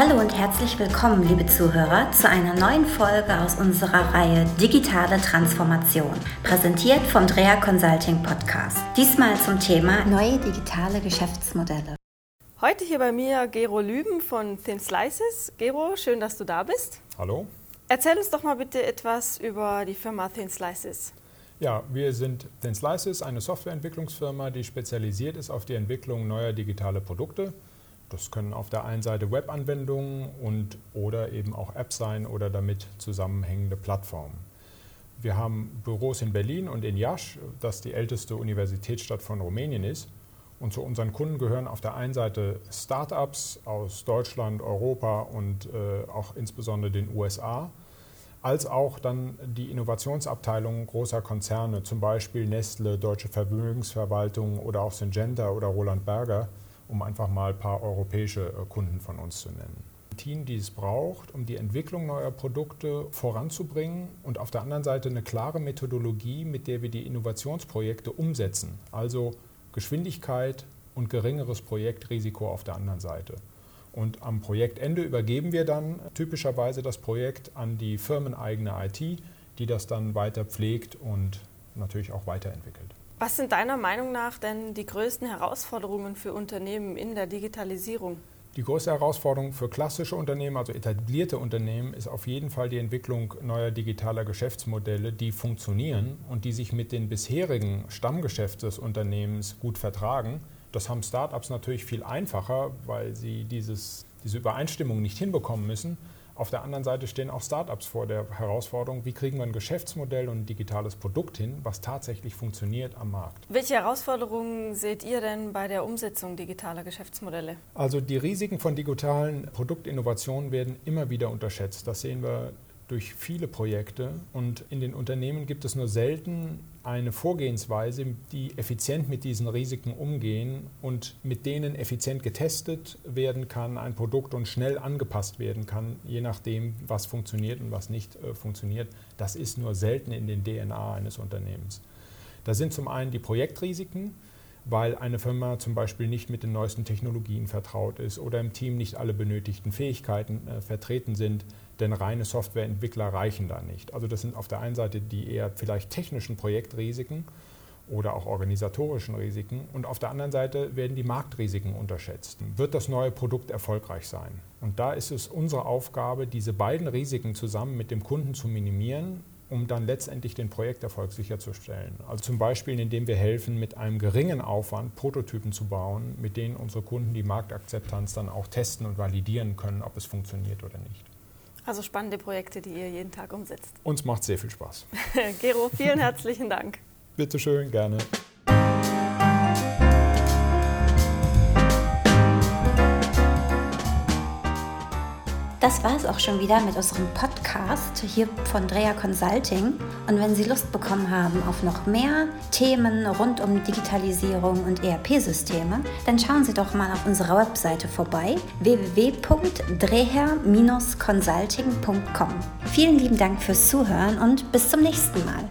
Hallo und herzlich willkommen, liebe Zuhörer, zu einer neuen Folge aus unserer Reihe Digitale Transformation, präsentiert vom Drea Consulting Podcast. Diesmal zum Thema neue digitale Geschäftsmodelle. Heute hier bei mir Gero Lüben von Thin Slices. Gero, schön, dass du da bist. Hallo. Erzähl uns doch mal bitte etwas über die Firma Thin Slices. Ja, wir sind Thin Slices, eine Softwareentwicklungsfirma, die spezialisiert ist auf die Entwicklung neuer digitaler Produkte. Das können auf der einen Seite Webanwendungen und oder eben auch Apps sein oder damit zusammenhängende Plattformen. Wir haben Büros in Berlin und in Iași, das die älteste Universitätsstadt von Rumänien ist. Und zu unseren Kunden gehören auf der einen Seite Startups aus Deutschland, Europa und äh, auch insbesondere den USA, als auch dann die Innovationsabteilungen großer Konzerne, zum Beispiel Nestle, Deutsche Vermögensverwaltung oder auch Syngenta oder Roland Berger, um einfach mal ein paar europäische äh, Kunden von uns zu nennen. Team, die es braucht, um die Entwicklung neuer Produkte voranzubringen und auf der anderen Seite eine klare Methodologie, mit der wir die Innovationsprojekte umsetzen. Also Geschwindigkeit und geringeres Projektrisiko auf der anderen Seite. Und am Projektende übergeben wir dann typischerweise das Projekt an die firmeneigene IT, die das dann weiter pflegt und natürlich auch weiterentwickelt. Was sind deiner Meinung nach denn die größten Herausforderungen für Unternehmen in der Digitalisierung? Die größte Herausforderung für klassische Unternehmen, also etablierte Unternehmen, ist auf jeden Fall die Entwicklung neuer digitaler Geschäftsmodelle, die funktionieren und die sich mit den bisherigen Stammgeschäften des Unternehmens gut vertragen. Das haben Startups natürlich viel einfacher, weil sie dieses, diese Übereinstimmung nicht hinbekommen müssen. Auf der anderen Seite stehen auch Startups vor der Herausforderung, wie kriegen wir ein Geschäftsmodell und ein digitales Produkt hin, was tatsächlich funktioniert am Markt. Welche Herausforderungen seht ihr denn bei der Umsetzung digitaler Geschäftsmodelle? Also die Risiken von digitalen Produktinnovationen werden immer wieder unterschätzt. Das sehen wir durch viele Projekte und in den Unternehmen gibt es nur selten eine Vorgehensweise, die effizient mit diesen Risiken umgehen und mit denen effizient getestet werden kann, ein Produkt und schnell angepasst werden kann, je nachdem, was funktioniert und was nicht äh, funktioniert. Das ist nur selten in den DNA eines Unternehmens. Da sind zum einen die Projektrisiken, weil eine Firma zum Beispiel nicht mit den neuesten Technologien vertraut ist oder im Team nicht alle benötigten Fähigkeiten äh, vertreten sind, denn reine Softwareentwickler reichen da nicht. Also das sind auf der einen Seite die eher vielleicht technischen Projektrisiken oder auch organisatorischen Risiken und auf der anderen Seite werden die Marktrisiken unterschätzt. Wird das neue Produkt erfolgreich sein? Und da ist es unsere Aufgabe, diese beiden Risiken zusammen mit dem Kunden zu minimieren um dann letztendlich den Projekterfolg sicherzustellen. Also zum Beispiel, indem wir helfen, mit einem geringen Aufwand Prototypen zu bauen, mit denen unsere Kunden die Marktakzeptanz dann auch testen und validieren können, ob es funktioniert oder nicht. Also spannende Projekte, die ihr jeden Tag umsetzt. Uns macht sehr viel Spaß. Gero, vielen herzlichen Dank. Bitte schön, gerne. Das war es auch schon wieder mit unserem Podcast hier von Drea Consulting. Und wenn Sie Lust bekommen haben auf noch mehr Themen rund um Digitalisierung und ERP-Systeme, dann schauen Sie doch mal auf unserer Webseite vorbei www.dreher-consulting.com. Vielen lieben Dank fürs Zuhören und bis zum nächsten Mal.